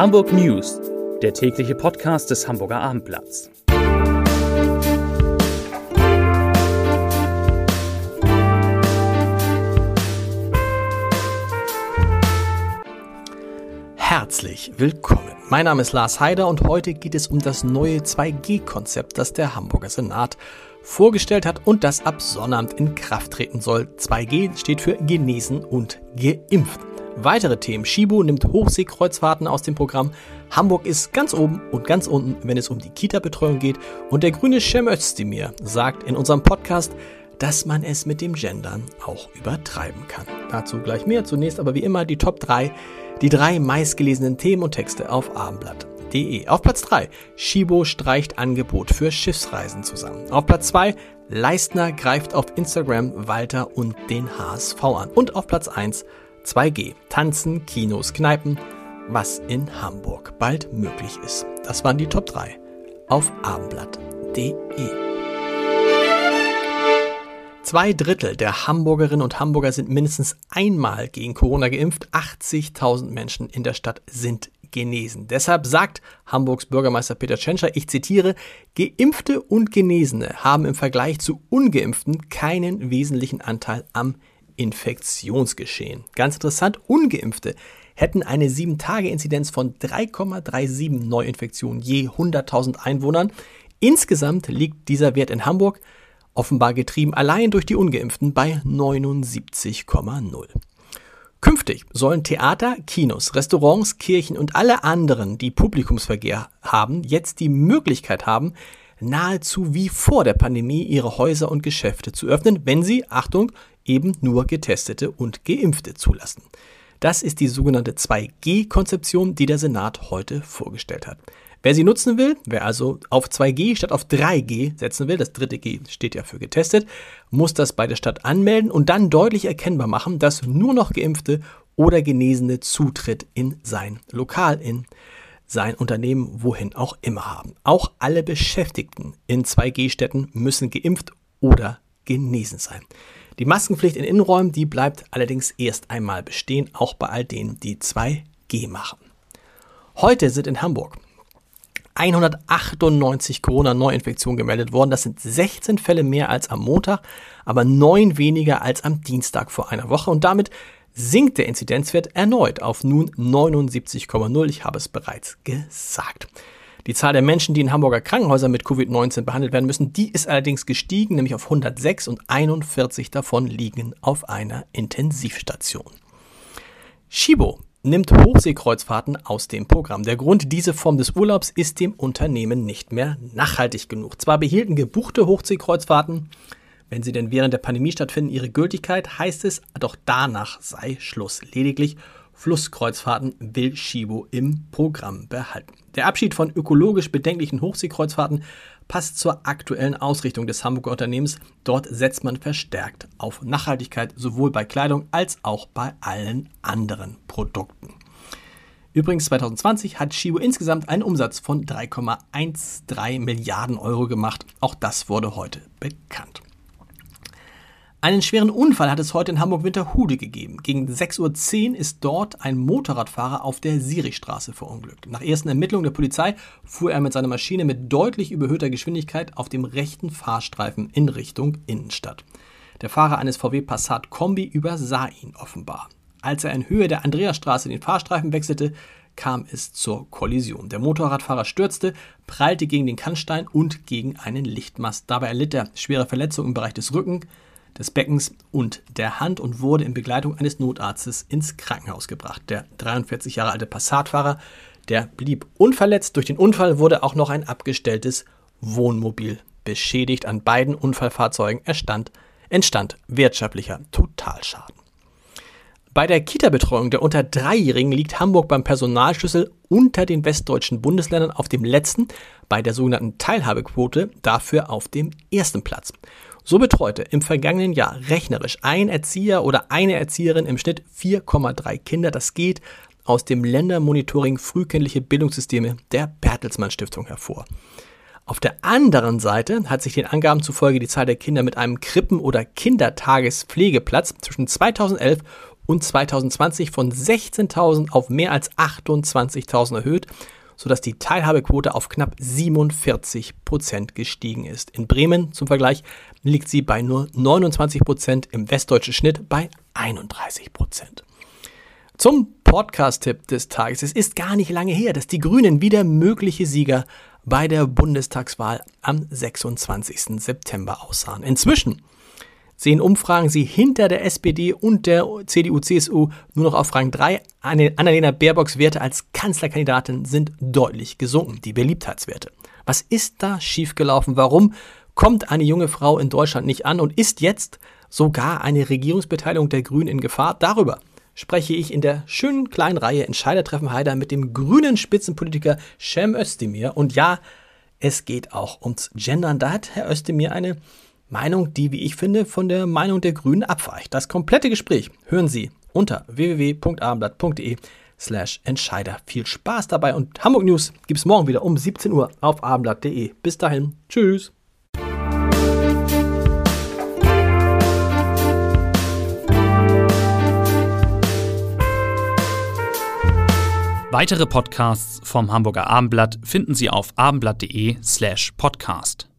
Hamburg News, der tägliche Podcast des Hamburger Abendblatts. Herzlich willkommen. Mein Name ist Lars Heider und heute geht es um das neue 2G-Konzept, das der Hamburger Senat vorgestellt hat und das ab Sonnabend in Kraft treten soll. 2G steht für genesen und geimpft. Weitere Themen. Shibu nimmt Hochseekreuzfahrten aus dem Programm. Hamburg ist ganz oben und ganz unten, wenn es um die Kita-Betreuung geht. Und der grüne Cem Özdemir sagt in unserem Podcast, dass man es mit dem Gendern auch übertreiben kann. Dazu gleich mehr. Zunächst aber wie immer die Top 3, die drei meistgelesenen Themen und Texte auf abendblatt.de. Auf Platz 3, Shibo streicht Angebot für Schiffsreisen zusammen. Auf Platz 2, Leistner greift auf Instagram Walter und den HSV an. Und auf Platz 1, 2G, Tanzen, Kinos, Kneipen, was in Hamburg bald möglich ist. Das waren die Top 3 auf abendblatt.de. Zwei Drittel der Hamburgerinnen und Hamburger sind mindestens einmal gegen Corona geimpft. 80.000 Menschen in der Stadt sind genesen. Deshalb sagt Hamburgs Bürgermeister Peter Tschentscher, ich zitiere, Geimpfte und Genesene haben im Vergleich zu ungeimpften keinen wesentlichen Anteil am Infektionsgeschehen. Ganz interessant, ungeimpfte hätten eine 7-Tage-Inzidenz von 3,37 Neuinfektionen je 100.000 Einwohnern. Insgesamt liegt dieser Wert in Hamburg, offenbar getrieben allein durch die ungeimpften, bei 79,0. Künftig sollen Theater, Kinos, Restaurants, Kirchen und alle anderen, die Publikumsverkehr haben, jetzt die Möglichkeit haben, nahezu wie vor der Pandemie ihre Häuser und Geschäfte zu öffnen, wenn sie, Achtung, eben nur Getestete und Geimpfte zulassen. Das ist die sogenannte 2G-Konzeption, die der Senat heute vorgestellt hat. Wer sie nutzen will, wer also auf 2G statt auf 3G setzen will, das dritte G steht ja für getestet, muss das bei der Stadt anmelden und dann deutlich erkennbar machen, dass nur noch Geimpfte oder Genesene Zutritt in sein Lokal, in sein Unternehmen, wohin auch immer haben. Auch alle Beschäftigten in 2G-Städten müssen geimpft oder genesen sein. Die Maskenpflicht in Innenräumen, die bleibt allerdings erst einmal bestehen, auch bei all denen, die 2G machen. Heute sind in Hamburg 198 Corona-Neuinfektionen gemeldet worden. Das sind 16 Fälle mehr als am Montag, aber 9 weniger als am Dienstag vor einer Woche. Und damit sinkt der Inzidenzwert erneut auf nun 79,0. Ich habe es bereits gesagt. Die Zahl der Menschen, die in Hamburger Krankenhäusern mit Covid-19 behandelt werden müssen, die ist allerdings gestiegen, nämlich auf 106 und 41 davon liegen auf einer Intensivstation. Shibo nimmt Hochseekreuzfahrten aus dem Programm. Der Grund, diese Form des Urlaubs ist dem Unternehmen nicht mehr nachhaltig genug. Zwar behielten gebuchte Hochseekreuzfahrten, wenn sie denn während der Pandemie stattfinden, ihre Gültigkeit, heißt es, doch danach sei Schluss. Lediglich Flusskreuzfahrten will Shibo im Programm behalten. Der Abschied von ökologisch bedenklichen Hochseekreuzfahrten passt zur aktuellen Ausrichtung des Hamburger Unternehmens. Dort setzt man verstärkt auf Nachhaltigkeit, sowohl bei Kleidung als auch bei allen anderen Produkten. Übrigens 2020 hat Shibo insgesamt einen Umsatz von 3,13 Milliarden Euro gemacht. Auch das wurde heute bekannt. Einen schweren Unfall hat es heute in Hamburg-Winterhude gegeben. Gegen 6.10 Uhr ist dort ein Motorradfahrer auf der Sirichstraße verunglückt. Nach ersten Ermittlungen der Polizei fuhr er mit seiner Maschine mit deutlich überhöhter Geschwindigkeit auf dem rechten Fahrstreifen in Richtung Innenstadt. Der Fahrer eines VW Passat Kombi übersah ihn offenbar. Als er in Höhe der Andreasstraße den Fahrstreifen wechselte, kam es zur Kollision. Der Motorradfahrer stürzte, prallte gegen den Kannstein und gegen einen Lichtmast. Dabei erlitt er schwere Verletzungen im Bereich des Rückens, des Beckens und der Hand und wurde in Begleitung eines Notarztes ins Krankenhaus gebracht. Der 43 Jahre alte Passatfahrer, der blieb unverletzt. Durch den Unfall wurde auch noch ein abgestelltes Wohnmobil beschädigt. An beiden Unfallfahrzeugen erstand, entstand wirtschaftlicher Totalschaden. Bei der Kita-Betreuung der unter Dreijährigen liegt Hamburg beim Personalschlüssel unter den westdeutschen Bundesländern auf dem letzten, bei der sogenannten Teilhabequote dafür auf dem ersten Platz. So betreute im vergangenen Jahr rechnerisch ein Erzieher oder eine Erzieherin im Schnitt 4,3 Kinder. Das geht aus dem Ländermonitoring Frühkindliche Bildungssysteme der Bertelsmann Stiftung hervor. Auf der anderen Seite hat sich den Angaben zufolge die Zahl der Kinder mit einem Krippen- oder Kindertagespflegeplatz zwischen 2011 und 2020 von 16.000 auf mehr als 28.000 erhöht, sodass die Teilhabequote auf knapp 47 Prozent gestiegen ist. In Bremen zum Vergleich liegt sie bei nur 29 Prozent, im westdeutschen Schnitt bei 31 Prozent. Zum Podcast-Tipp des Tages. Es ist gar nicht lange her, dass die Grünen wieder mögliche Sieger bei der Bundestagswahl am 26. September aussahen. Inzwischen sehen Umfragen sie hinter der SPD und der CDU-CSU nur noch auf Rang 3. Annalena Baerbocks Werte als Kanzlerkandidatin sind deutlich gesunken, die Beliebtheitswerte. Was ist da schiefgelaufen? Warum kommt eine junge Frau in Deutschland nicht an und ist jetzt sogar eine Regierungsbeteiligung der Grünen in Gefahr? Darüber spreche ich in der schönen kleinen Reihe Entscheidertreffen Heider mit dem grünen Spitzenpolitiker Cem Özdemir. Und ja, es geht auch ums Gendern. Da hat Herr Özdemir eine Meinung, die, wie ich finde, von der Meinung der Grünen abweicht. Das komplette Gespräch hören Sie unter www.abendblatt.de slash Entscheider. Viel Spaß dabei und Hamburg News gibt es morgen wieder um 17 Uhr auf abendblatt.de. Bis dahin, tschüss. Weitere Podcasts vom Hamburger Abendblatt finden Sie auf abendblatt.de slash podcast.